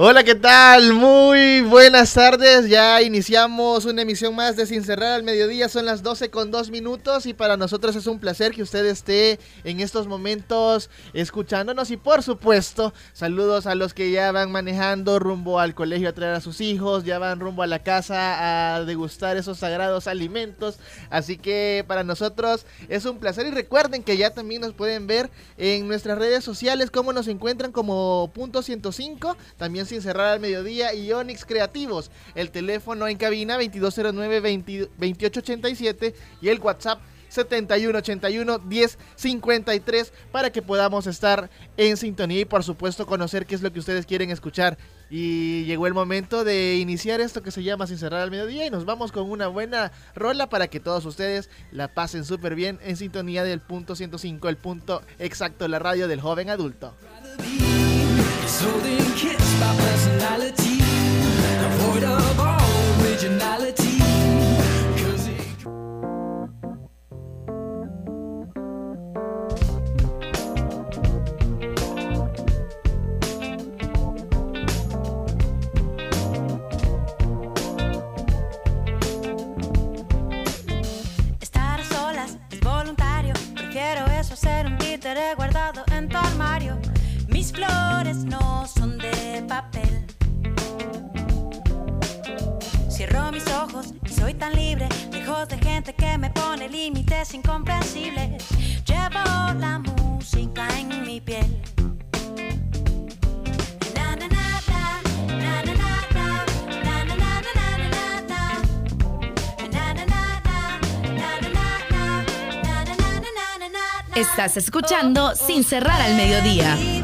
Hola, ¿qué tal? Muy buenas tardes. Ya iniciamos una emisión más de Sin Cerrar al Mediodía. Son las 12 con 2 minutos y para nosotros es un placer que usted esté en estos momentos escuchándonos. Y por supuesto, saludos a los que ya van manejando rumbo al colegio a traer a sus hijos, ya van rumbo a la casa a degustar esos sagrados alimentos. Así que para nosotros es un placer y recuerden que ya también nos pueden ver en nuestras redes sociales, cómo nos encuentran como punto 105. También sin cerrar al mediodía y Onix Creativos. El teléfono en cabina 2209-2887 y el WhatsApp 7181 1053 para que podamos estar en sintonía y por supuesto conocer qué es lo que ustedes quieren escuchar. Y llegó el momento de iniciar esto que se llama Sin cerrar al mediodía y nos vamos con una buena rola para que todos ustedes la pasen súper bien en sintonía del punto 105, el punto exacto, la radio del joven adulto. By personality, devoid of all originality. Soy tan libre, lejos de gente que me pone límites incomprensibles. Llevo la música en mi piel. Estás escuchando Sin cerrar al mediodía.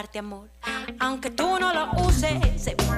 Darte amor. Aunque tú no lo uses, evitar entrar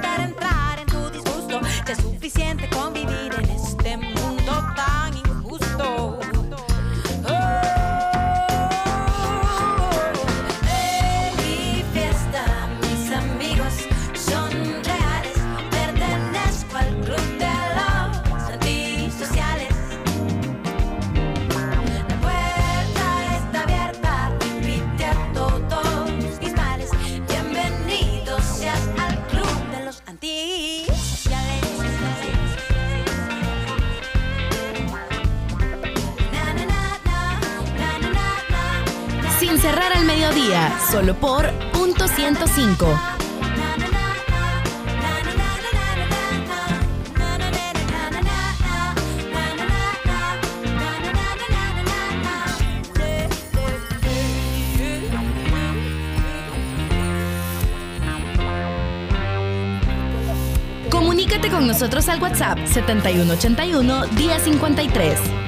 Comunícate con nosotros al WhatsApp 7181 1053.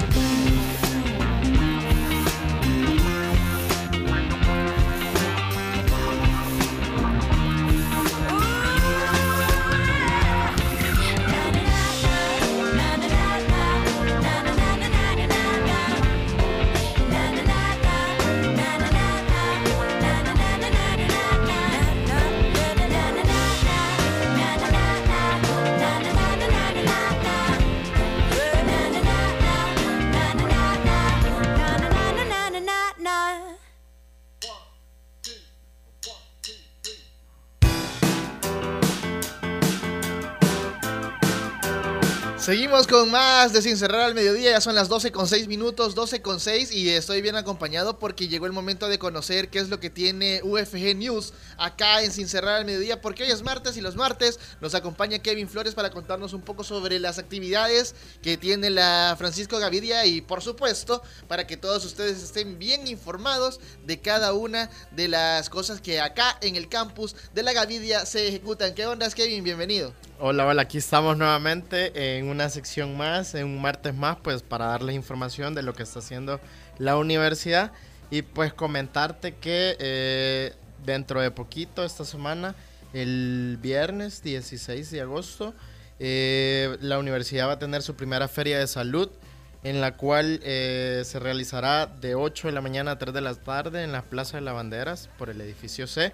Seguimos con más de Sin Cerrar al Mediodía, ya son las 12 con 6 minutos, 12 con 6 y estoy bien acompañado porque llegó el momento de conocer qué es lo que tiene UFG News acá en Sin Cerrar al Mediodía, porque hoy es martes y los martes nos acompaña Kevin Flores para contarnos un poco sobre las actividades que tiene la Francisco Gavidia y por supuesto para que todos ustedes estén bien informados de cada una de las cosas que acá en el campus de la Gavidia se ejecutan. ¿Qué onda, Kevin? Bienvenido. Hola, hola, aquí estamos nuevamente en una sección más, en un martes más, pues para darles información de lo que está haciendo la universidad. Y pues comentarte que eh, dentro de poquito, esta semana, el viernes 16 de agosto, eh, la universidad va a tener su primera feria de salud en la cual eh, se realizará de 8 de la mañana a 3 de la tarde en la Plaza de Lavanderas por el edificio C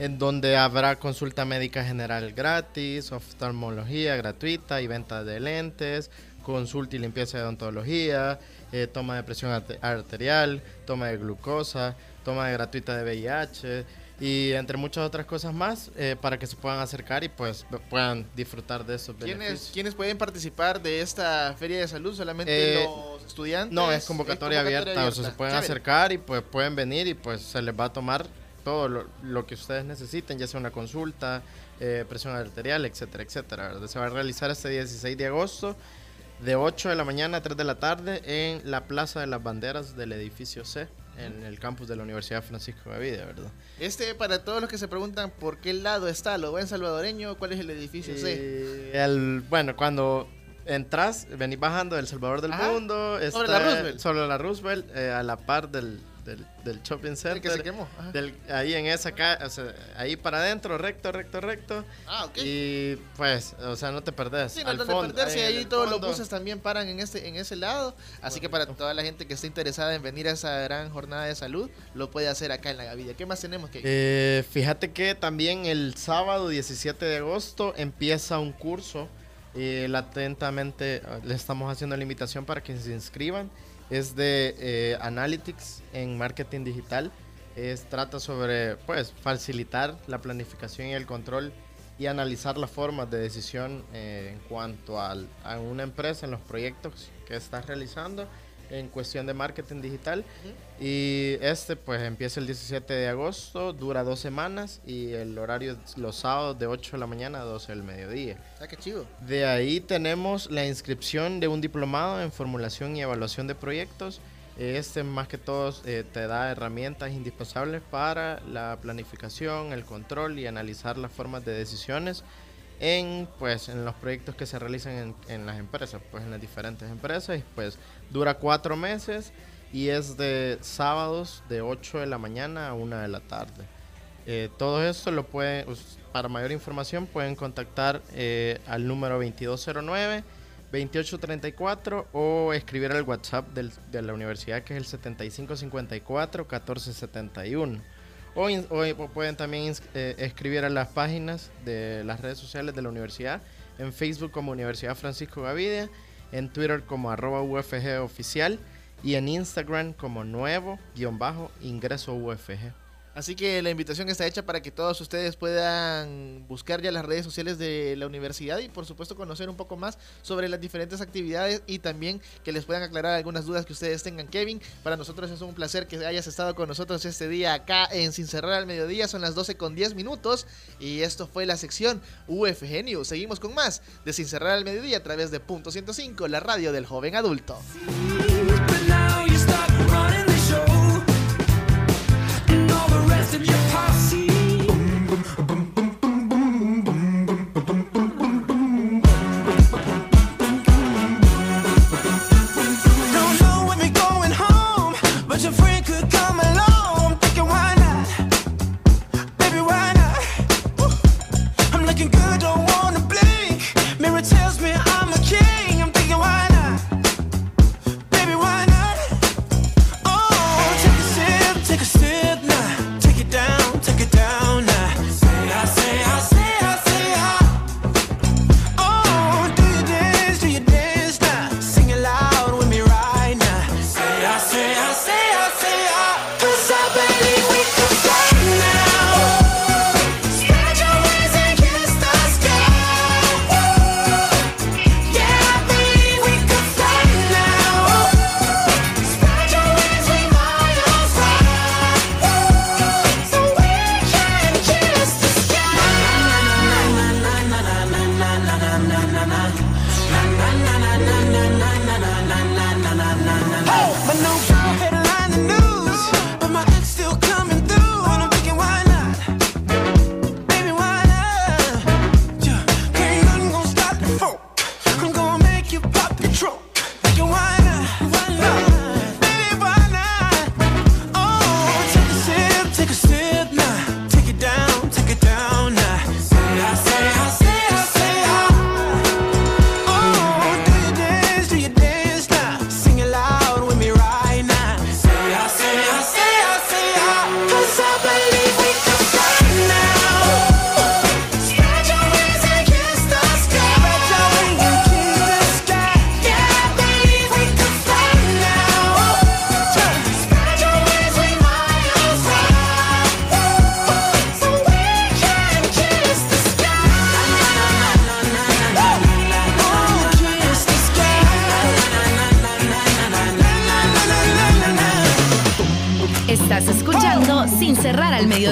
en donde habrá consulta médica general gratis, oftalmología gratuita y venta de lentes, consulta y limpieza de odontología, eh, toma de presión arterial, toma de glucosa, toma de gratuita de VIH y entre muchas otras cosas más eh, para que se puedan acercar y pues puedan disfrutar de esos beneficios. ¿Quiénes pueden participar de esta feria de salud? ¿Solamente eh, los estudiantes? No, es convocatoria, abierta, o sea, se pueden acercar y pues pueden venir y pues se les va a tomar todo lo, que ustedes necesiten, ya sea una consulta, eh, presión arterial, etcétera, etcétera. Se va a realizar este 16 de agosto de 8 de la mañana a 3 de la tarde en la Plaza de las Banderas del edificio C, en el campus de la Universidad Francisco Gavidia, ¿verdad? Este, para todos los que se preguntan por qué lado está, ¿lo buen salvadoreño? ¿Cuál es el edificio C? Eh, el, bueno, cuando entras, venís bajando del Salvador del Mundo. Sobre la Roosevelt. Sobre la Roosevelt, eh, a la par del, del, shopping center. que se quemó. ahí en esa calle, ahí para adentro, recto, recto, recto. Ah, ok. Y pues, o sea, no te perdés. Sí, no te perdés. Y ahí todos los buses también paran en, este, en ese lado. Así que para toda la gente que esté interesada en venir a esa gran jornada de salud, lo puede hacer acá en la Gavilla. ¿Qué más tenemos que eh, Fíjate que también el sábado 17 de agosto empieza un curso. latentamente le estamos haciendo la invitación para que se inscriban es de eh, Analytics en marketing digital. Es, trata sobre pues, facilitar la planificación y el control y analizar las formas de decisión eh, en cuanto a una empresa en los proyectos que está realizando en cuestión de marketing digital. Y este pues empieza el 17 de agosto, dura dos semanas y el horario es los sábados de 8 de la mañana a 12 del mediodía. Ah, qué chido. De ahí tenemos la inscripción de un diplomado en formulación y evaluación de proyectos. Este más que todo eh, te da herramientas indispensables para la planificación, el control y analizar las formas de decisiones en pues en los proyectos que se realizan en, en, las empresas, pues en las diferentes empresas, y pues dura cuatro meses y es de sábados de 8 de la mañana a 1 de la tarde. Eh, todo esto lo pueden, para mayor información pueden contactar eh, al número 2209 2834 o escribir al WhatsApp del, de la universidad que es el 7554 1471. O, o pueden también eh, escribir a las páginas de las redes sociales de la universidad, en Facebook como Universidad Francisco Gavidia, en Twitter como arroba oficial y en Instagram como nuevo-ingreso UFG. Así que la invitación está hecha para que todos ustedes puedan buscar ya las redes sociales de la universidad y por supuesto conocer un poco más sobre las diferentes actividades y también que les puedan aclarar algunas dudas que ustedes tengan. Kevin, para nosotros es un placer que hayas estado con nosotros este día acá en Sin Cerrar al Mediodía. Son las 12 con 10 minutos y esto fue la sección UFG News. Seguimos con más de Sin Cerrar al Mediodía a través de Punto 105, la radio del joven adulto.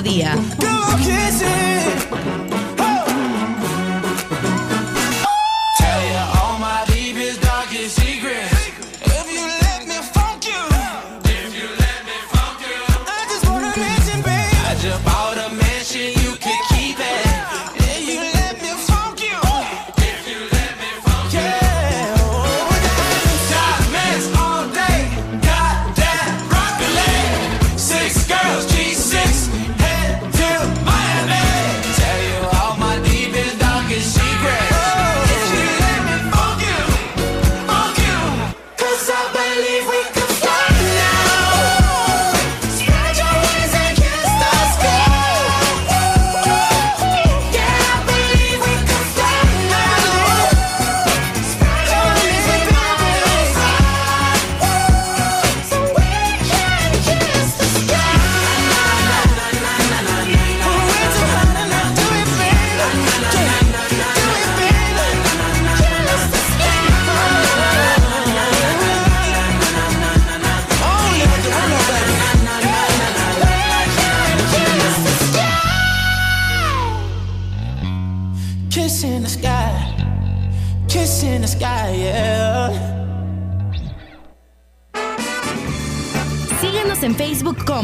Mediodía.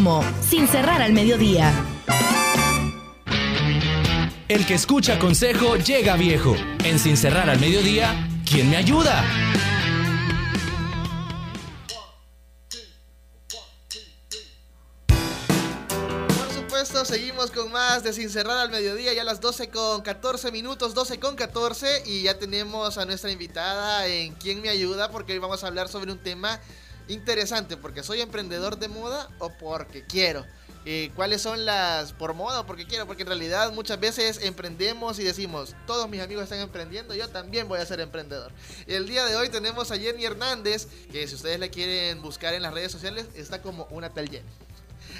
Como Sin Cerrar al Mediodía. El que escucha consejo llega viejo. En Sin Cerrar al Mediodía, ¿quién me ayuda? Por supuesto, seguimos con más de Sin Cerrar al Mediodía, ya a las 12 con 14 minutos, 12 con 14, y ya tenemos a nuestra invitada en ¿Quién me ayuda? Porque hoy vamos a hablar sobre un tema interesante, porque soy emprendedor de moda o porque quiero. ¿Cuáles son las por moda o porque quiero? Porque en realidad muchas veces emprendemos y decimos, todos mis amigos están emprendiendo, yo también voy a ser emprendedor. El día de hoy tenemos a Jenny Hernández, que si ustedes la quieren buscar en las redes sociales, está como una tal Jenny.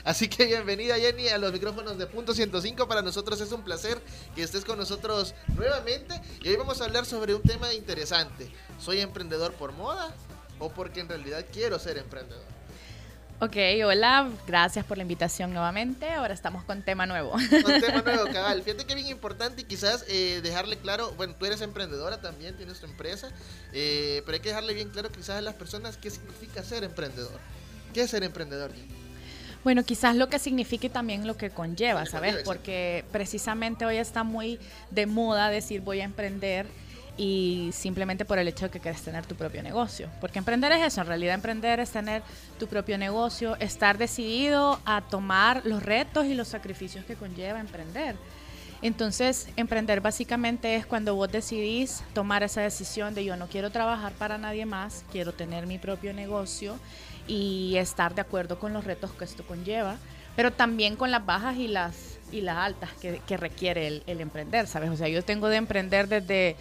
Así que bienvenida Jenny a los micrófonos de Punto 105. Para nosotros es un placer que estés con nosotros nuevamente. Y hoy vamos a hablar sobre un tema interesante. ¿Soy emprendedor por moda o porque en realidad quiero ser emprendedor? Ok, hola, gracias por la invitación nuevamente. Ahora estamos con tema nuevo. Un tema nuevo, cabal. Fíjate que bien importante y quizás eh, dejarle claro, bueno, tú eres emprendedora también, tienes tu empresa, eh, pero hay que dejarle bien claro quizás a las personas qué significa ser emprendedor. ¿Qué es ser emprendedor? Bueno, quizás lo que significa y también lo que conlleva, ¿sabes? Porque precisamente hoy está muy de moda decir voy a emprender y simplemente por el hecho de que quieres tener tu propio negocio. Porque emprender es eso, en realidad emprender es tener tu propio negocio, estar decidido a tomar los retos y los sacrificios que conlleva emprender. Entonces, emprender básicamente es cuando vos decidís tomar esa decisión de yo no quiero trabajar para nadie más, quiero tener mi propio negocio y estar de acuerdo con los retos que esto conlleva, pero también con las bajas y las, y las altas que, que requiere el, el emprender, ¿sabes? O sea, yo tengo de emprender desde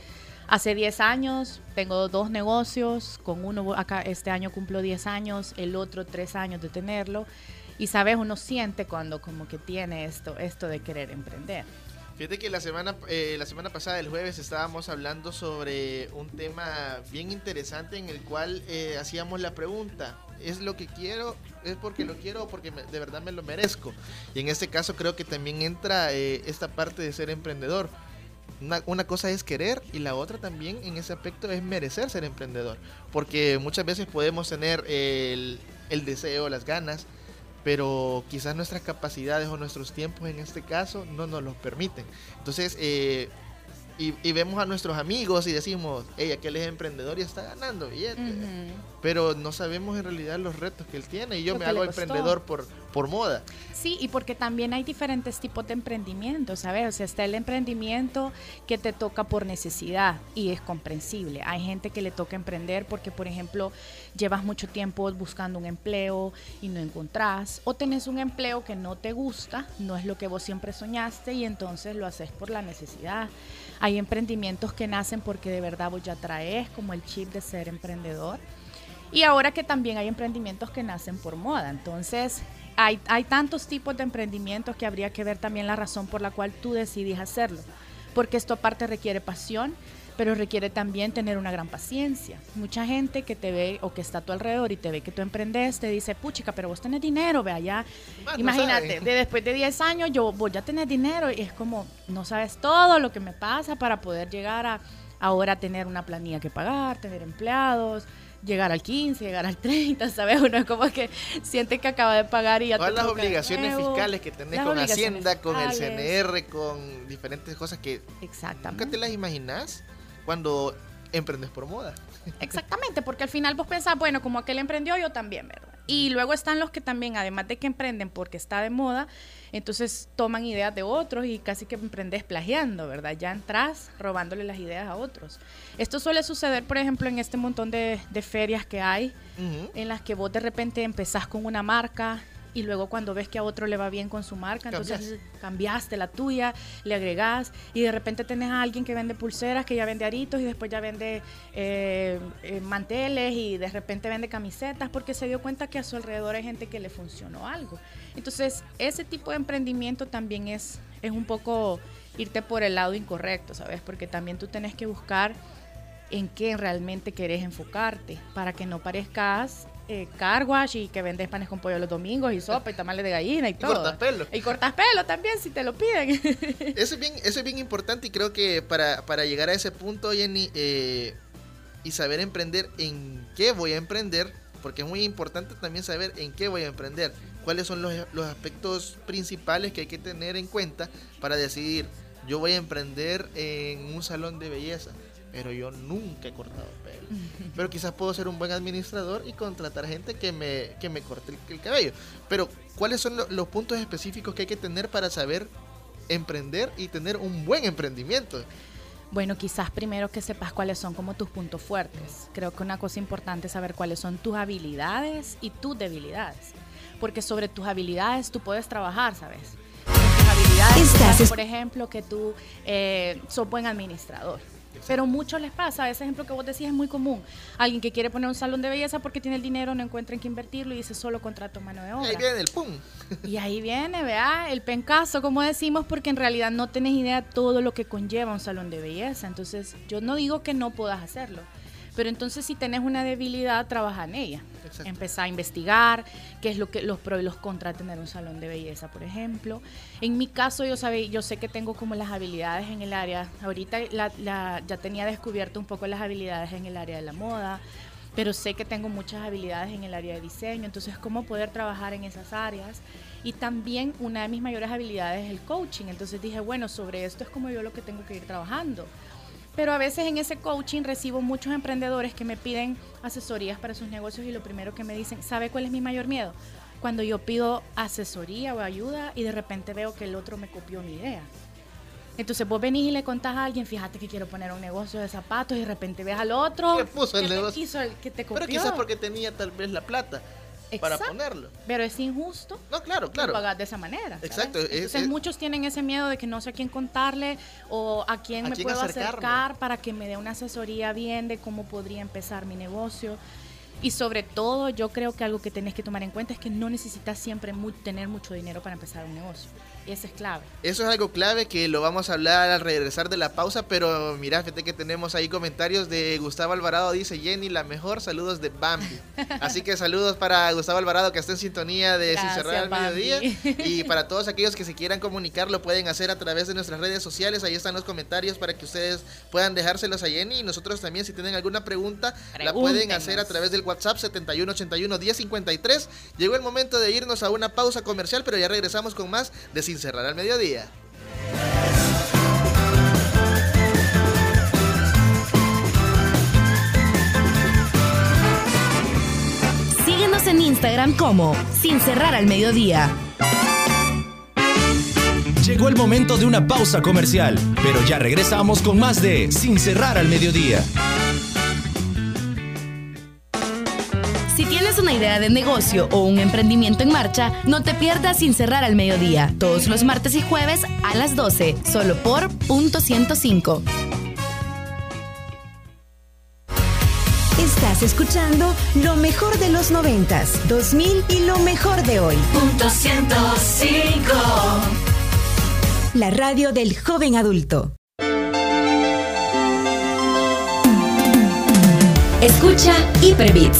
hace 10 años, tengo dos negocios, con uno acá este año cumplo 10 años, el otro 3 años de tenerlo, y sabes, uno siente cuando como que tiene esto, esto de querer emprender. Fíjate que la semana, eh, la semana pasada, el jueves, estábamos hablando sobre un tema bien interesante en el cual eh, hacíamos la pregunta, ¿es lo que quiero? ¿Es porque lo quiero o porque de verdad me lo merezco? Y en este caso creo que también entra eh, esta parte de ser emprendedor. Una, una cosa es querer y la otra también en ese aspecto es merecer ser emprendedor. Porque muchas veces podemos tener el, el deseo, las ganas, pero quizás nuestras capacidades o nuestros tiempos en este caso no nos los permiten. Entonces, eh, y, y vemos a nuestros amigos y decimos, hey, aquel es emprendedor y está ganando billete. Pero no sabemos en realidad los retos que él tiene. Y yo Lo me hago emprendedor por, por moda. Sí, y porque también hay diferentes tipos de emprendimientos, ¿sabes? O sea, está el emprendimiento que te toca por necesidad y es comprensible. Hay gente que le toca emprender porque, por ejemplo, llevas mucho tiempo buscando un empleo y no encontrás, o tenés un empleo que no te gusta, no es lo que vos siempre soñaste y entonces lo haces por la necesidad. Hay emprendimientos que nacen porque de verdad vos ya traes como el chip de ser emprendedor. Y ahora que también hay emprendimientos que nacen por moda. Entonces, hay, hay tantos tipos de emprendimientos que habría que ver también la razón por la cual tú decidís hacerlo. Porque esto aparte requiere pasión, pero requiere también tener una gran paciencia. Mucha gente que te ve o que está a tu alrededor y te ve que tú emprendes, te dice, puchica, pero vos tenés dinero, vea ya. Imagínate, de después de 10 años yo voy a tener dinero y es como, no sabes todo lo que me pasa para poder llegar a ahora tener una planilla que pagar, tener empleados. Llegar al 15, llegar al 30, ¿sabes? Uno es como que siente que acaba de pagar y ya Todas te las obligaciones nuevo. fiscales que tenés con Hacienda, con el. CNR, con diferentes cosas que nunca Exactamente. te las imaginas cuando emprendes por moda. Exactamente, porque al final vos pensás, bueno, como aquel emprendió, yo también, ¿verdad? Y luego están los que también, además de que emprenden porque está de moda, entonces toman ideas de otros y casi que emprendes plagiando, ¿verdad? Ya entras robándole las ideas a otros. Esto suele suceder, por ejemplo, en este montón de, de ferias que hay, en las que vos de repente empezás con una marca y luego cuando ves que a otro le va bien con su marca, entonces Cambias. cambiaste la tuya, le agregás y de repente tenés a alguien que vende pulseras, que ya vende aritos y después ya vende eh, eh, manteles y de repente vende camisetas porque se dio cuenta que a su alrededor hay gente que le funcionó algo. Entonces ese tipo de emprendimiento también es, es un poco irte por el lado incorrecto, ¿sabes? Porque también tú tenés que buscar en qué realmente querés enfocarte para que no parezcas eh, car wash y que vendes panes con pollo los domingos y sopa y tamales de gallina y, todo. cortas pelo. Y cortas pelo también si te lo piden. Eso es bien, eso es bien importante y creo que para, para llegar a ese punto, Jenny, eh, y saber emprender en qué voy a emprender, porque es muy importante también saber en qué voy a emprender, cuáles son los, los aspectos principales que hay que tener en cuenta para decidir, yo voy a emprender en un salón de belleza, pero yo nunca he cortado pelo. Pero quizás puedo ser un buen administrador y contratar gente que me, que me corte el, el cabello. Pero, ¿cuáles son lo- los puntos específicos que hay que tener para saber emprender y tener un buen emprendimiento? Bueno, quizás primero que sepas cuáles son como tus puntos fuertes. Creo que una cosa importante es saber cuáles son tus habilidades y tus debilidades. Porque sobre tus habilidades tú puedes trabajar, ¿sabes? Tus habilidades, por ejemplo, que tú eh, sos buen administrador. Pero muchos les pasa, ese ejemplo que vos decís es muy común. Alguien que quiere poner un salón de belleza porque tiene el dinero, no encuentra en qué invertirlo y dice solo contrato mano de Y obra. ahí viene el pum. Y ahí viene, vea, el pencazo, como decimos, porque en realidad no tenés idea todo lo que conlleva un salón de belleza. Entonces, yo no digo que no puedas hacerlo, pero entonces si tenés una debilidad, trabaja en ella. Exacto. Empezá a investigar qué es lo que los pros y los contras de tener un salón de belleza, por ejemplo. En mi caso, yo sabe, yo sé que tengo como las habilidades en el área. Ahorita la- la- ya tenía descubierto un poco las habilidades en el área de la moda pero sé que tengo muchas habilidades en el área de diseño, entonces cómo poder trabajar en esas áreas. Y también una de mis mayores habilidades es el coaching, entonces dije, bueno, sobre esto es como yo lo que tengo que ir trabajando. Pero a veces en ese coaching recibo muchos emprendedores que me piden asesorías para sus negocios y lo primero que me dicen, ¿sabe cuál es mi mayor miedo? Cuando yo pido asesoría o ayuda y de repente veo que el otro me copió mi idea. Entonces vos venís y le contás a alguien, fíjate que quiero poner un negocio de zapatos y de repente ves al otro Que puso el que te negocio. quiso el que te copió. Pero quizás porque tenía tal vez la plata para ponerlo. Pero es injusto No, claro, que claro. pagas de esa manera. Exacto, es- Entonces es- muchos tienen ese miedo de que no sé a quién contarle o a quién ¿A me quién puedo acercarme? acercar para que me dé una asesoría bien de cómo podría empezar mi negocio. Y sobre todo, yo creo que algo que tenés que tomar en cuenta es que no necesitas siempre mu- tener mucho dinero para empezar un negocio. Ese es clave. Eso es algo clave que lo vamos a hablar al regresar de la pausa, pero mira, fíjate que tenemos ahí comentarios de Gustavo Alvarado, dice Jenny, la mejor, saludos de Bambi. Así que saludos para Gustavo Alvarado que está en sintonía de Sin Cerrar al. Mediodía. Y para todos aquellos que se quieran comunicar, lo pueden hacer a través de nuestras redes sociales, ahí están los comentarios para que ustedes puedan dejárselos a Jenny. Y nosotros también, si tienen alguna pregunta, la pueden hacer a través del WhatsApp 7181-1053. Llegó el momento de irnos a una pausa comercial, pero ya regresamos con más de Sin Cerrar al Mediodía. Síguenos en Instagram como Sin Cerrar al Mediodía. Llegó el momento de una pausa comercial, pero ya regresamos con más de Sin cerrar al mediodía. Si tienes una idea de negocio o un emprendimiento en marcha, no te pierdas Sin Cerrar al Mediodía, todos los martes y jueves a las 12, solo por punto 105. Estás escuchando lo mejor de los noventas, 2000 y lo mejor de hoy. Punto 105. La radio del joven adulto. Escucha Hyperbits,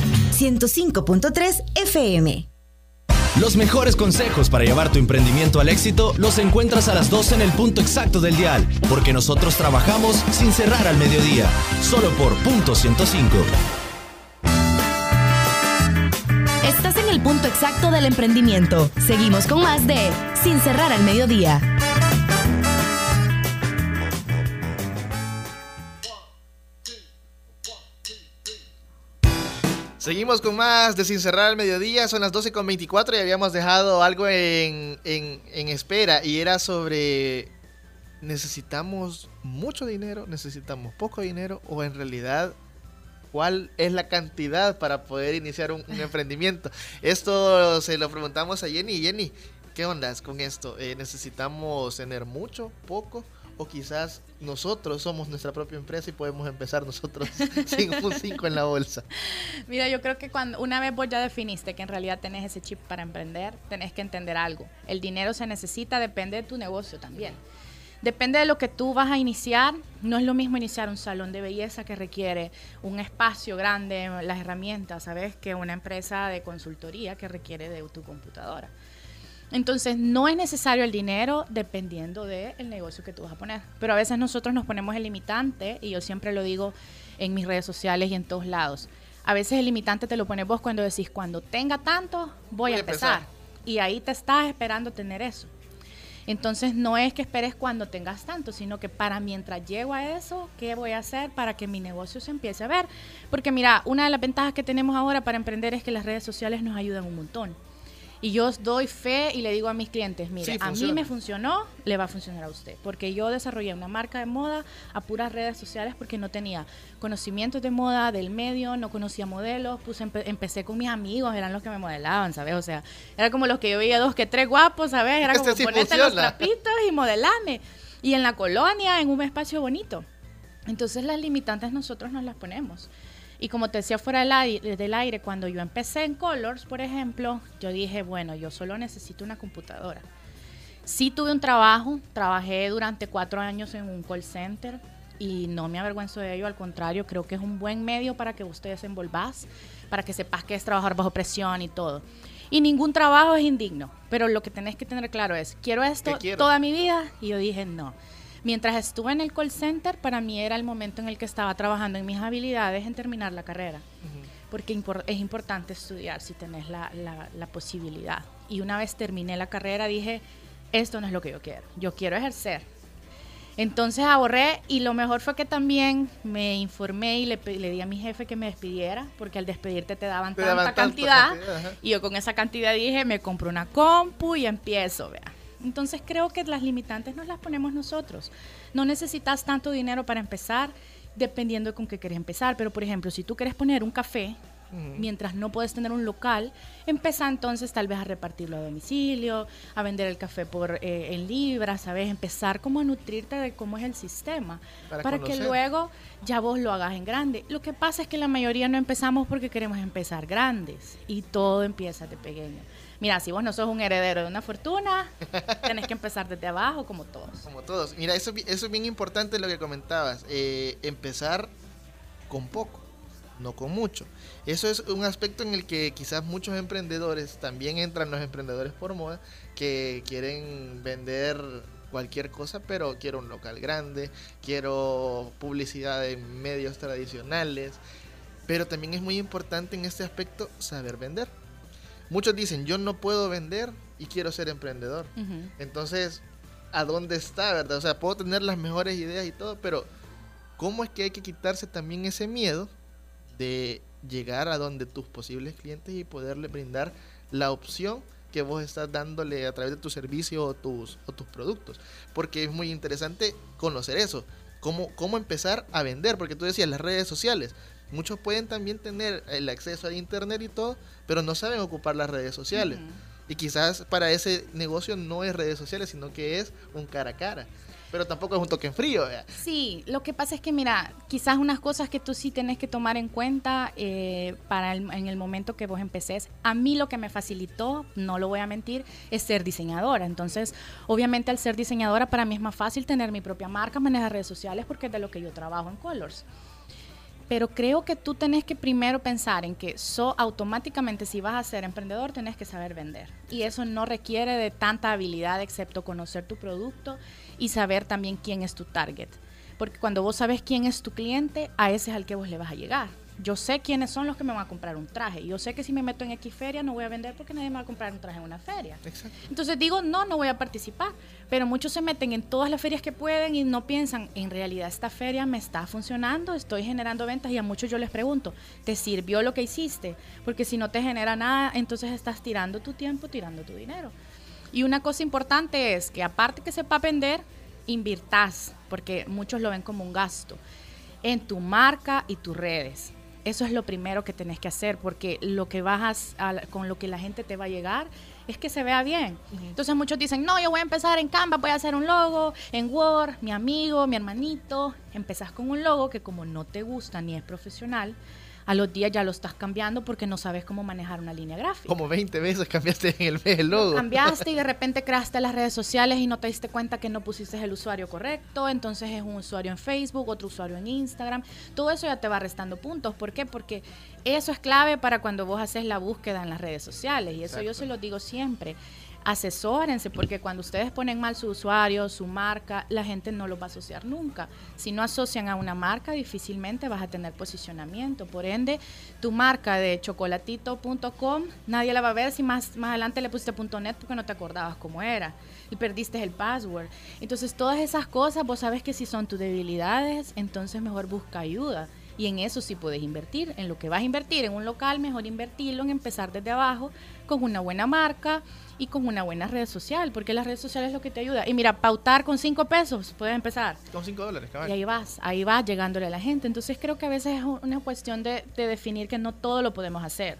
105.3 FM. Los mejores consejos para llevar tu emprendimiento al éxito los encuentras a las 12 en el punto exacto del dial, porque nosotros trabajamos sin cerrar al mediodía, solo por punto 105. Estás en el punto exacto del emprendimiento. Seguimos con más de Sin cerrar al mediodía. Seguimos con más de Sin Cerrar al Mediodía, son las 12 con 24 y habíamos dejado algo en, en, en espera y era sobre necesitamos mucho dinero, necesitamos poco dinero o en realidad cuál es la cantidad para poder iniciar un, un emprendimiento. Esto se lo preguntamos a Jenny. Jenny, ¿qué ondas con esto? Eh, ¿Necesitamos tener mucho, poco? O quizás nosotros somos nuestra propia empresa y podemos empezar nosotros sin un 5 en la bolsa. Mira, yo creo que cuando una vez vos ya definiste que en realidad tenés ese chip para emprender, tenés que entender algo. El dinero se necesita, depende de tu negocio también. Depende de lo que tú vas a iniciar. No es lo mismo iniciar un salón de belleza que requiere un espacio grande, las herramientas, ¿sabes? Que una empresa de consultoría que requiere de tu computadora. Entonces, no es necesario el dinero dependiendo del negocio que tú vas a poner. Pero a veces nosotros nos ponemos el limitante, y yo siempre lo digo en mis redes sociales y en todos lados. A veces el limitante te lo pones vos cuando decís, cuando tenga tanto, voy, a empezar. Y ahí te estás esperando tener eso. Entonces no es que esperes cuando tengas tanto, sino que para mientras llego a eso, ¿qué voy a hacer para que mi negocio se empiece a ver? Porque mira, una de las ventajas que tenemos ahora para emprender es que las redes sociales nos ayudan un montón. Y yo doy fe y le digo a mis clientes, mire, Sí, a mí me funcionó, le va a funcionar a usted. Porque yo desarrollé una marca de moda a puras redes sociales porque no tenía conocimientos de moda, del medio, no conocía modelos, puse, empe- empecé con mis amigos, eran los que me modelaban, ¿sabes? O sea, era como los que yo veía dos que tres guapos, ¿sabes? Era Este como sí ponerte los trapitos y modelame. Y en la colonia, en un espacio bonito. Entonces las limitantes nosotros nos las ponemos. Y como te decía fuera del aire, del aire, cuando yo empecé en Colors, por ejemplo, yo dije, bueno, yo solo necesito una computadora. Sí tuve un trabajo, trabajé durante cuatro años en un call center y no me avergüenzo de ello, al contrario, creo que es un buen medio para que usted desenvolvás, para que sepas que es trabajar bajo presión y todo. Y ningún trabajo es indigno, pero lo que tenés que tener claro es, quiero esto ¿Qué quiero? toda mi vida y yo dije no. Mientras estuve en el call center, para mí era el momento en el que estaba trabajando en mis habilidades en terminar la carrera. Porque es importante estudiar si tenés la, la- la posibilidad. Y una vez terminé la carrera, dije, esto no es lo que yo quiero. Yo quiero ejercer. Entonces ahorré y lo mejor fue que también me informé y le, di a mi jefe que me despidiera, porque al despedirte te daban Te tanta daban cantidad. Y yo con esa cantidad dije, me compro una compu y empiezo, vea. Entonces creo que las limitantes nos las ponemos nosotros. No necesitas tanto dinero para empezar, dependiendo de con qué quieres empezar. Pero por ejemplo, si tú quieres poner un café, mientras no puedes tener un local, empieza entonces tal vez a repartirlo a domicilio, a vender el café por eh, en libras, ¿sabes? Empezar como a nutrirte de cómo es el sistema, Para para, que luego ya vos lo hagas en grande. Lo que pasa es que la mayoría no empezamos porque queremos empezar grandes y todo empieza de pequeño. Mira, si vos no sos un heredero de una fortuna, tenés que empezar desde abajo como todos. Como todos. Mira, eso, eso es bien importante lo que comentabas. eh, empezar con poco, no con mucho. Eso es un aspecto en el que quizás muchos emprendedores, también entran los emprendedores por moda, que quieren vender cualquier cosa, pero quiero un local grande, quiero publicidad en medios tradicionales. Pero también es muy importante en este aspecto saber vender. Muchos dicen, yo no puedo vender y quiero ser emprendedor. Entonces, ¿a dónde está, verdad? O sea, puedo tener las mejores ideas y todo, pero ¿cómo es que hay que quitarse también ese miedo de llegar a donde tus posibles clientes y poderle brindar la opción que vos estás dándole a través de tu servicio o tus, o tus productos? Porque es muy interesante conocer eso. Cómo, cómo empezar a vender, porque tú decías las redes sociales. Muchos pueden también tener el acceso a internet y todo, pero no saben ocupar las redes sociales. Y quizás para ese negocio no es redes sociales, sino que es un cara a cara. Pero tampoco es un toque en frío. Sí, lo que pasa es que, mira, quizás unas cosas que tú sí tenés que tomar en cuenta eh, para el- en el momento que vos empeces. A mí lo que me facilitó, no lo voy a mentir, es ser diseñadora. Entonces, obviamente al ser diseñadora, para mí es más fácil tener mi propia marca, manejar redes sociales, porque es de lo que yo trabajo en Colors. Pero creo que tú tenés que primero pensar en que so, automáticamente si vas a ser emprendedor tenés que saber vender. Y eso no requiere de tanta habilidad excepto conocer tu producto y saber también quién es tu target. Porque cuando vos sabes quién es tu cliente, a ese es al que vos le vas a llegar. Yo sé quiénes son los que me van a comprar un traje. Yo sé que si me meto en X feria no voy a vender porque nadie me va a comprar un traje en una feria. Exacto. Entonces digo, no, no voy a participar. Pero muchos se meten en todas las ferias que pueden y no piensan, en realidad esta feria me está funcionando, estoy generando ventas y a muchos yo les pregunto, ¿te sirvió lo que hiciste? Porque si no te genera nada, entonces estás tirando tu tiempo, tirando tu dinero. Y una cosa importante es que aparte que sepa vender, invirtas, porque muchos lo ven como un gasto, en tu marca y tus redes. Eso es lo primero que tenés que hacer, porque lo que vas a, a- con lo que la gente te va a llegar es que se vea bien. Entonces muchos dicen, no, yo voy a empezar en Canva, voy a hacer un logo, en Word, mi amigo, mi hermanito. Empezás con un logo que como no te gusta ni es profesional, a los días ya lo estás cambiando porque no sabes cómo manejar una línea gráfica. Como 20 veces cambiaste en el, el logo. Cambiaste y de repente creaste las redes sociales y no te diste cuenta que no pusiste el usuario correcto, entonces es un usuario en Facebook, otro usuario en Instagram, todo eso ya te va restando puntos. ¿Por qué? Porque eso es clave para cuando vos haces la búsqueda en las redes sociales y eso yo se lo digo siempre. Asesórense porque cuando ustedes ponen mal su usuario, su marca, la gente no lo va a asociar nunca. Si no asocian a una marca, difícilmente vas a tener posicionamiento. Por ende, tu marca de chocolatito.com, nadie la va a ver si más, más adelante le pusiste .net porque no te acordabas cómo era y perdiste el password. Entonces, todas esas cosas, vos sabes que si son tus debilidades, entonces mejor busca ayuda. Y en eso sí puedes invertir. En lo que vas a invertir en un local, mejor invertirlo en empezar desde abajo con una buena marca y con una buena red social, porque las redes sociales es lo que te ayuda. Y mira, pautar con cinco pesos, puedes empezar. Con 5 dólares. Y ahí vas, ahí vas llegándole a la gente. Entonces creo que a veces es una cuestión de, de definir que no todo lo podemos hacer.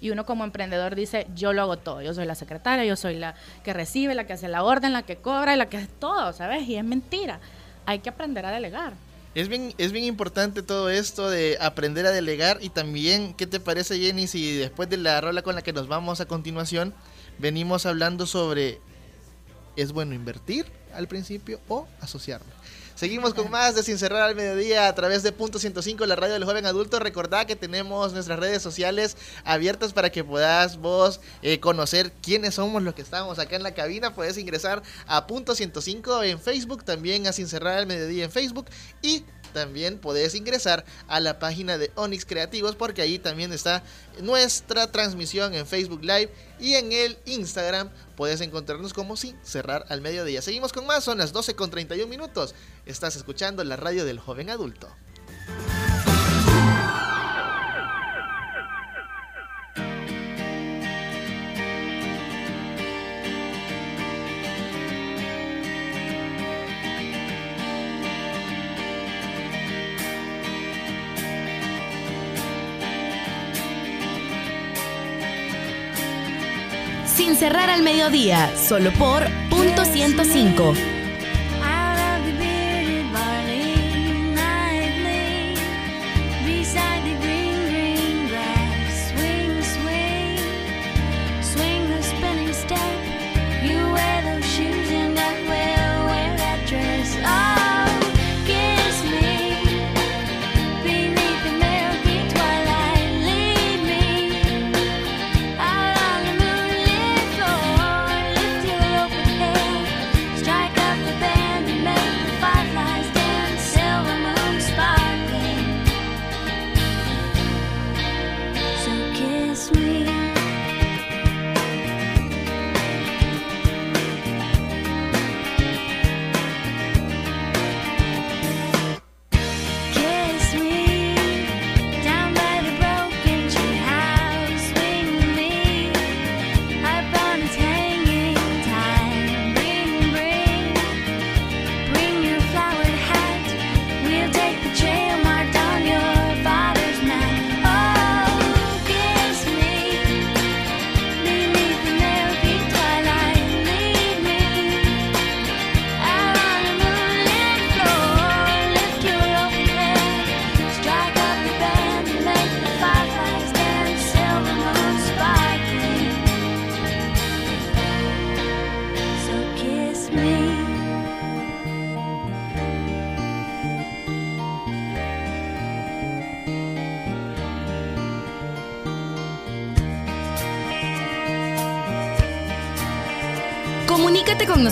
Y uno como emprendedor dice, yo lo hago todo. Yo soy la secretaria, yo soy la que recibe, la que hace la orden, la que cobra y la que hace todo, ¿sabes? Y es mentira. Hay que aprender a delegar. Es bien, es bien importante todo esto de aprender a delegar y también, ¿qué te parece Jenny si después de la rola con la que nos vamos a continuación, venimos hablando sobre, ¿es bueno invertir al principio o asociarme? Seguimos con más de Sin Cerrar al Mediodía a través de Punto 105, la radio del joven adulto. Recordá que tenemos nuestras redes sociales abiertas para que puedas vos eh, conocer quiénes somos los que estamos acá en la cabina. Puedes ingresar a Punto 105 en Facebook, también a Sin Cerrar al Mediodía en Facebook y también podés ingresar a la página de Onyx Creativos porque ahí también está nuestra transmisión en Facebook Live y en el Instagram puedes encontrarnos como sin cerrar al mediodía. Seguimos con más, son las 12 con 31 minutos. Estás escuchando la radio del joven adulto. Cerrar al mediodía, solo por punto 105.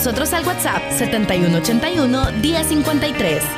Nosotros al WhatsApp 7181 1053.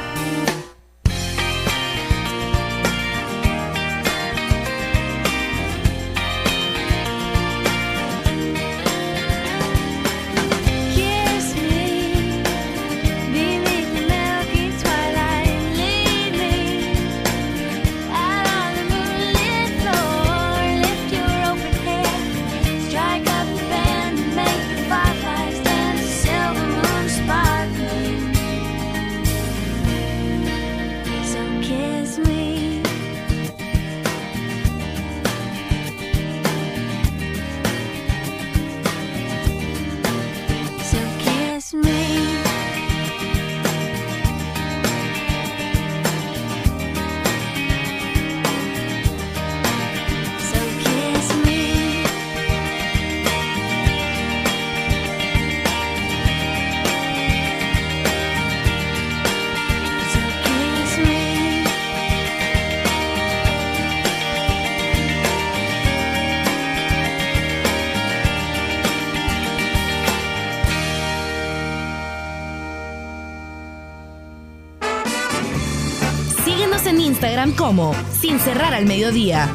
Sin Cerrar al Mediodía.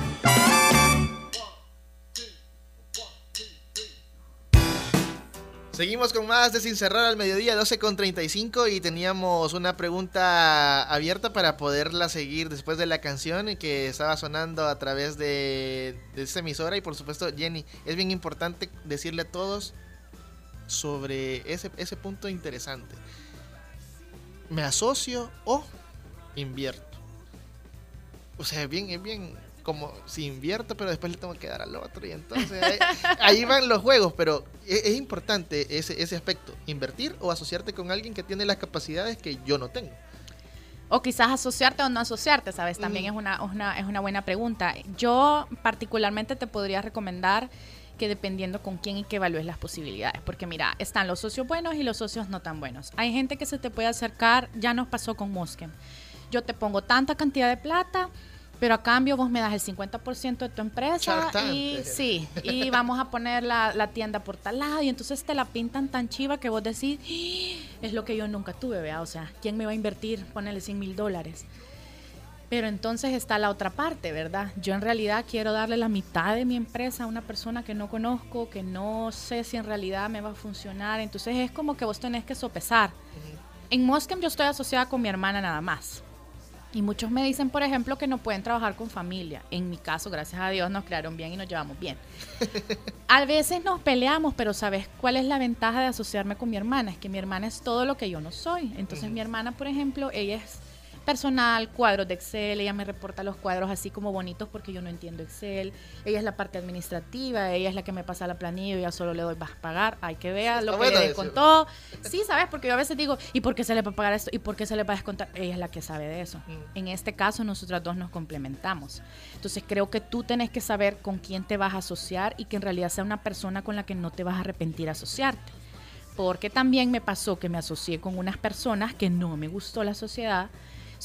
Seguimos con más de Sin Cerrar al Mediodía, 12 con 35 y teníamos una pregunta abierta para poderla seguir después de la canción que estaba sonando a través de, de esta emisora y por supuesto Jenny, es bien importante decirle a todos sobre ese, ese punto interesante. ¿Me asocio o invierto? O sea, es bien, es bien como si invierto, pero después le tengo que dar al otro y entonces ahí, ahí van los juegos, pero es, es importante ese, ese aspecto, invertir o asociarte con alguien que tiene las capacidades que yo no tengo. O quizás asociarte o no asociarte, ¿sabes? También es, una, una- es una buena pregunta. Yo particularmente te podría recomendar que dependiendo con quién y que evalúes las posibilidades. Porque mira, están los socios buenos y los socios no tan buenos. Hay gente que se te puede acercar, ya nos pasó con Moskem. Yo te pongo tanta cantidad de plata, pero a cambio vos me das el 50% de tu empresa y sí, y vamos a poner la, la tienda por tal lado y entonces te la pintan tan chiva que vos decís, "Ah, es lo que yo nunca tuve, vea, o sea, ¿quién me va a invertir? Ponerle 100 mil dólares. Pero entonces está la otra parte, ¿verdad? Yo en realidad quiero darle la mitad de mi empresa a una persona que no conozco, que no sé si en realidad me va a funcionar. Entonces es como que vos tenés que sopesar. En Moscam yo estoy asociada con mi hermana nada más. Y muchos me dicen, por ejemplo, que no pueden trabajar con familia. En mi caso, gracias a Dios, nos crearon bien y nos llevamos bien. A veces nos peleamos, pero ¿sabes cuál es la ventaja de asociarme con mi hermana? Es que mi hermana es todo lo que yo no soy. Entonces mi hermana, por ejemplo, ella es personal, cuadros de Excel, ella me reporta los cuadros así como bonitos porque yo no entiendo Excel, ella es la parte administrativa, ella es la que me pasa la planilla, yo solo le doy vas a pagar, hay que ver lo que le descontó. Sí, ¿sabes? Porque yo a veces digo, ¿y por qué se le va a pagar esto? ¿Y por qué se le va a descontar? Ella es la que sabe de eso. En este caso, nosotras dos nos complementamos. Entonces, creo que tú tenés que saber con quién te vas a asociar y que en realidad sea una persona con la que no te vas a arrepentir asociarte. Porque también me pasó que me asocié con unas personas que no me gustó la sociedad,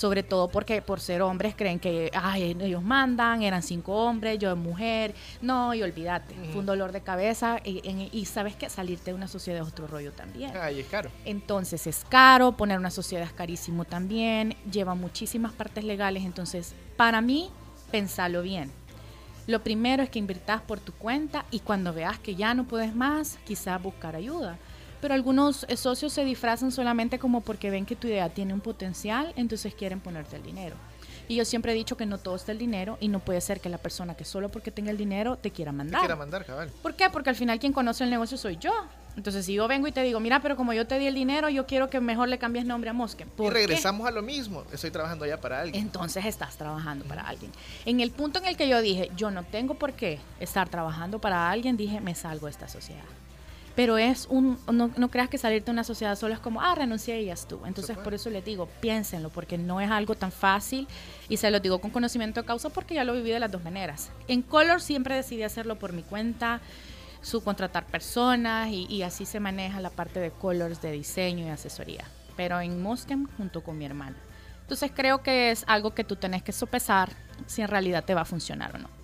sobre todo porque por ser hombres creen que ay, ellos mandan, eran cinco hombres, yo mujer. No, y olvídate, fue un dolor de cabeza y, en- y sabes que salirte de una sociedad es otro rollo también. Ay, es caro. Entonces es caro, poner una sociedad es carísimo también, lleva muchísimas partes legales, entonces para mí, pensalo bien. Lo primero es que invirtas por tu cuenta y cuando veas que ya no puedes más, quizás buscar ayuda. Pero algunos eh, socios se disfrazan solamente como porque ven que tu idea tiene un potencial, entonces quieren ponerte el dinero. Y yo siempre he dicho que no todo está el dinero y no puede ser que la persona que solo porque tenga el dinero te quiera Te mandar. quiera mandar, cabal. ¿Por qué? Porque al final quien conoce el negocio soy yo. Entonces, si yo vengo y te digo, mira, pero como yo te di el dinero, yo quiero que mejor le cambies nombre a Mosque. Y regresamos a lo mismo. Estoy trabajando ya para alguien. Entonces estás trabajando para alguien. En el punto en el que yo dije, yo no tengo por qué estar trabajando para alguien, dije, me salgo de esta sociedad. Pero es un, no, no creas que salirte de una sociedad solo es como, ah, renuncié y ya estuvo. Entonces, por eso les digo, piénsenlo, porque no es algo tan fácil. Y se lo digo con conocimiento de causa porque ya lo viví de las dos maneras. En Color siempre decidí hacerlo por mi cuenta, subcontratar personas y, y así se maneja la parte de Colors, de diseño y asesoría. Pero en Moskem junto con mi hermana. Entonces creo que es algo que tú tenés que sopesar si en realidad te va a funcionar o no.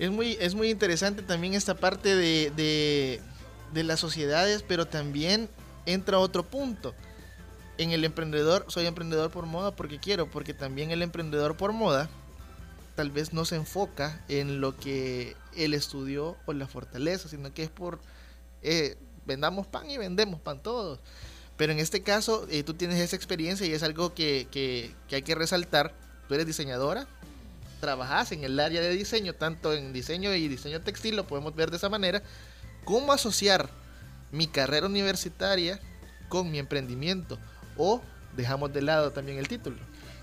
Es muy, es muy interesante también esta parte de, de, de las sociedades, pero también entra otro punto. En el emprendedor, soy emprendedor por moda porque quiero, porque también el emprendedor por moda tal vez no se enfoca en lo que él estudió o la fortaleza, sino que es por eh, vendamos pan y vendemos pan todos. Pero en este caso, eh, tú tienes esa experiencia y es algo que, que- que hay que resaltar. Tú eres diseñadora, trabajas en el área de diseño, tanto en diseño y diseño textil, lo podemos ver de esa manera. ¿Cómo asociar mi carrera universitaria con mi emprendimiento? O dejamos de lado también el título.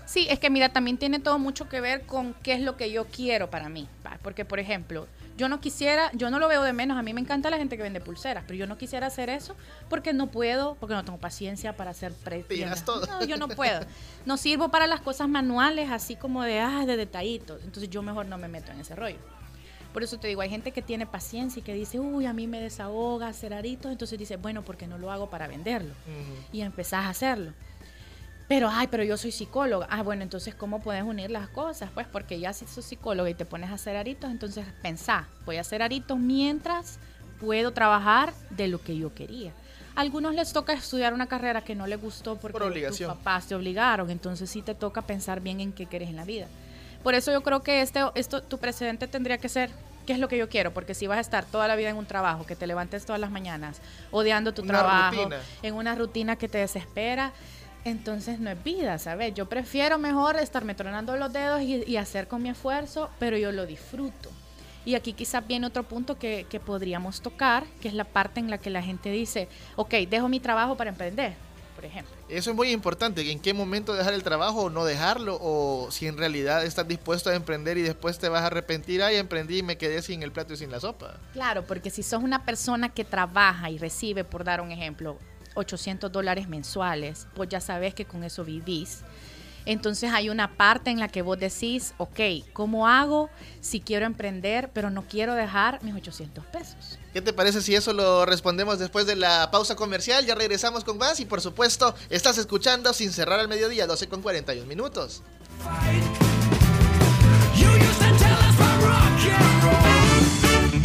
Sí, es que mira, también tiene todo mucho que ver con qué es lo que yo quiero para mí. Porque, por ejemplo, yo no quisiera, yo no lo veo de menos, a mí me encanta la gente que vende pulseras, pero yo no quisiera hacer eso porque no puedo, porque no tengo paciencia para hacer pre Tiras todo. No, yo no puedo. No sirvo para las cosas manuales, así como de, ah, de detallitos. Entonces yo mejor no me meto en ese rollo. Por eso te digo, hay gente que tiene paciencia y que dice, uy, a mí me desahoga hacer aritos. Entonces dice, bueno, porque no lo hago para venderlo. Y empezás a hacerlo. Pero, ay, pero yo soy psicóloga. Ah, bueno, entonces, ¿cómo puedes unir las cosas? Pues porque ya si sos psicóloga y te pones a hacer aritos, entonces pensá, voy a hacer aritos mientras puedo trabajar de lo que yo quería. A algunos les toca estudiar una carrera que no les gustó porque Por tus papás te obligaron, entonces sí te toca pensar bien en qué quieres en la vida. Por eso yo creo que este, esto, tu precedente tendría que ser qué es lo que yo quiero, porque si vas a estar toda la vida en un trabajo, que te levantes todas las mañanas, odiando tu Una trabajo, rutina. en una rutina que te desespera, entonces no es vida, ¿sabes? Yo prefiero mejor estarme tronando los dedos y, y hacer con mi esfuerzo, pero yo lo disfruto. Y aquí quizás viene otro punto que, que podríamos tocar, que es la parte en la que la gente dice, ok, dejo mi trabajo para emprender, por ejemplo. Eso es muy importante, en qué momento dejar el trabajo o no dejarlo, o si en realidad estás dispuesto a emprender y después te vas a arrepentir, ay, emprendí y me quedé sin el plato y sin la sopa. Claro, porque si sos una persona que trabaja y recibe, por dar un ejemplo, 800 dólares mensuales, pues ya sabes que con eso vivís. Entonces hay una parte en la que vos decís, ok, ¿cómo hago si quiero emprender, pero no quiero dejar mis 800 pesos? ¿Qué te parece si eso lo respondemos después de la pausa comercial? Ya regresamos con más y por supuesto estás escuchando sin cerrar al mediodía, 12 con 41 minutos.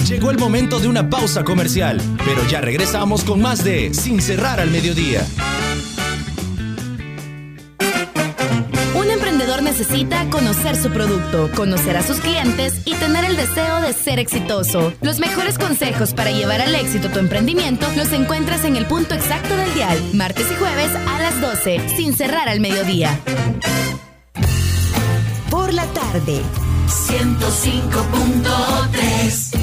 Llegó el momento de una pausa comercial, pero ya regresamos con más de Sin cerrar al mediodía. Necesita conocer su producto, conocer a sus clientes y tener el deseo de ser exitoso. Los mejores consejos para llevar al éxito tu emprendimiento los encuentras en el punto exacto del dial, martes y jueves a las 12, sin cerrar al mediodía. Por la tarde. 105.3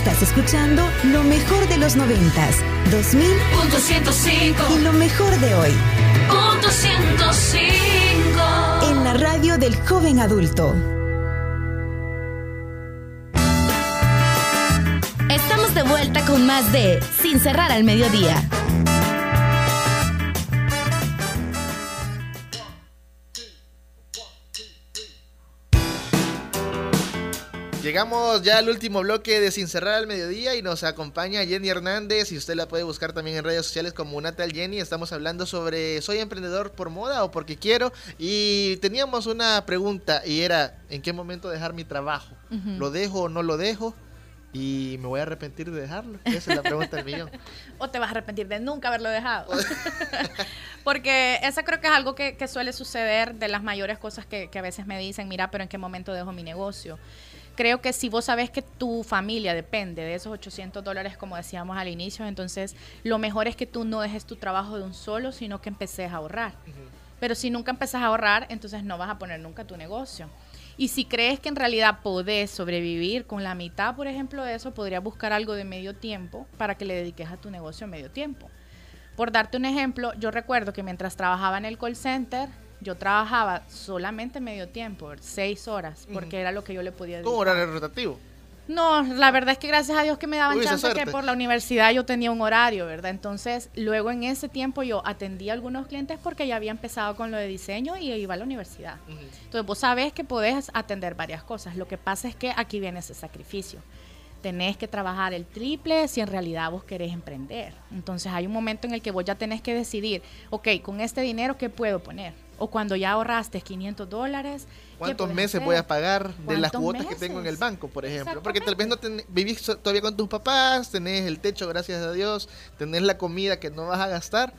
Estás escuchando lo mejor de los noventas, 2000 Punto 105 y lo mejor de hoy Punto 105 en la radio del joven adulto. Estamos de vuelta con más de Sin cerrar al mediodía. Llegamos ya al último bloque de Sin Cerrar al Mediodía y nos acompaña Jenny Hernández y usted la puede buscar también en redes sociales como una tal Jenny. Estamos hablando sobre ¿soy emprendedor por moda o porque quiero? Y teníamos una pregunta y era ¿en qué momento dejar mi trabajo? ¿Lo dejo o no lo dejo? Y me voy a arrepentir de dejarlo. Esa es la pregunta del millón. O te vas a arrepentir de nunca haberlo dejado. Porque eso creo que es algo que, que suele suceder de las mayores cosas que, que a veces me dicen, mira, pero ¿en qué momento dejo mi negocio? Creo que si vos sabés que tu familia depende de esos 800 dólares, como decíamos al inicio, entonces lo mejor es que tú no dejes tu trabajo de un solo, sino que empeces a ahorrar. Pero si nunca empezás a ahorrar, entonces no vas a poner nunca tu negocio. Y si crees que en realidad podés sobrevivir con la mitad, por ejemplo, de eso, podrías buscar algo de medio tiempo para que le dediques a tu negocio medio tiempo. Por darte un ejemplo, yo recuerdo que mientras trabajaba en el call center, yo trabajaba solamente medio tiempo, seis horas, porque era lo que yo le podía Con dedicar. horario rotativo. No, la verdad es que gracias a Dios que me daban chance que por la universidad yo tenía un horario, ¿verdad? Entonces, luego en ese tiempo yo atendí a algunos clientes porque ya había empezado con lo de diseño y iba a la universidad. Entonces, vos sabés que podés atender varias cosas. Lo que pasa es que aquí viene ese sacrificio. Tenés que trabajar el triple si en realidad vos querés emprender. Entonces, hay un momento en el que vos ya tenés que decidir, ok, con este dinero, ¿qué puedo poner? O cuando ya ahorraste 500 dólares, ¿qué ¿Cuántos meses hacer? voy a pagar de las ¿Cuántos cuotas que tengo en el banco, por ejemplo? Porque tal vez no ten- vivís todavía con tus papás, tenés el techo, gracias a Dios, tenés la comida que no vas a gastar,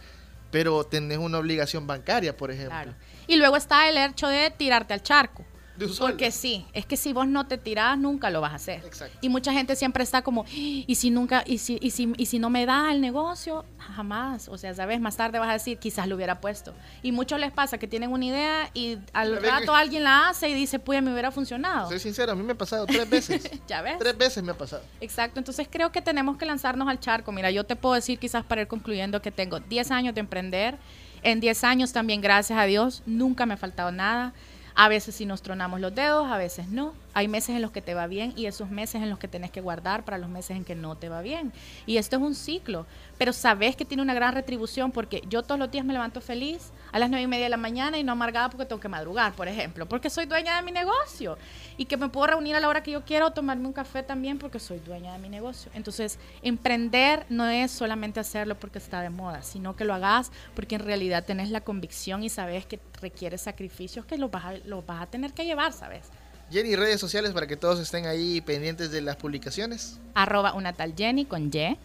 pero tenés una obligación bancaria, por ejemplo. Claro. Y luego está el hecho de tirarte al charco. De. Porque sí, es que si vos no te tirás, nunca lo vas a hacer. Exacto. Y mucha gente siempre está como, y si nunca, y si, y si, y si no me da el negocio, jamás. O sea, sabes, más tarde vas a decir, quizás lo hubiera puesto. Y muchos les pasa que tienen una idea y al rato que- alguien la hace y dice, pues me hubiera funcionado. Soy sincero, a mí me ha pasado tres veces. Ya ves. tres veces me ha pasado. Exacto, entonces creo que tenemos que lanzarnos al charco. Mira, yo te puedo decir quizás para ir concluyendo que tengo 10 años de emprender. En 10 años también, gracias a Dios, nunca me ha faltado nada. A veces sí nos tronamos los dedos, a veces no. Hay meses en los que te va bien y esos meses en los que tenés que guardar para los meses en que no te va bien. Y esto es un ciclo, pero sabes que tiene una gran retribución porque yo todos los días me levanto feliz a las nueve y media de la mañana y no amargada porque tengo que madrugar, por ejemplo, porque soy dueña de mi negocio y que me puedo reunir a la hora que yo quiera o tomarme un café también porque soy dueña de mi negocio. Entonces, emprender no es solamente hacerlo porque está de moda, sino que lo hagas porque en realidad tenés la convicción y sabes que requiere sacrificios que los vas a, los vas a tener que llevar, ¿sabes? Jenny, redes sociales para que todos estén ahí pendientes de las publicaciones. Arroba una tal Jenny con Y.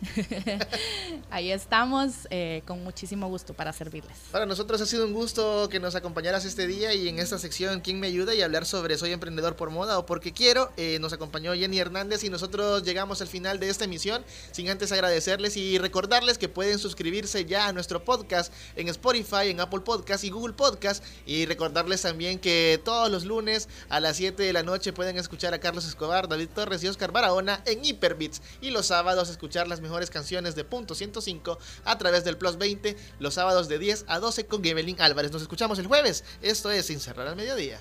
Ahí estamos eh, con muchísimo gusto para servirles. Para nosotros ha sido un gusto que nos acompañaras este día y en esta sección ¿Quién me ayuda? y hablar sobre Soy emprendedor por moda o porque quiero. Eh, nos acompañó Jenny Hernández y nosotros llegamos al final de esta emisión sin antes agradecerles y recordarles que pueden suscribirse ya a nuestro podcast en Spotify, en Apple Podcast y Google Podcast y recordarles también que todos los lunes a las 7 de la noche pueden escuchar a Carlos Escobar, David Torres y Oscar Barahona en Hyperbits y los sábados escuchar las mejores canciones de Punto 105 a través del Plus 20 los sábados de 10 a 12 con Evelyn Álvarez. Nos escuchamos el jueves. Esto es Sin Cerrar al Mediodía.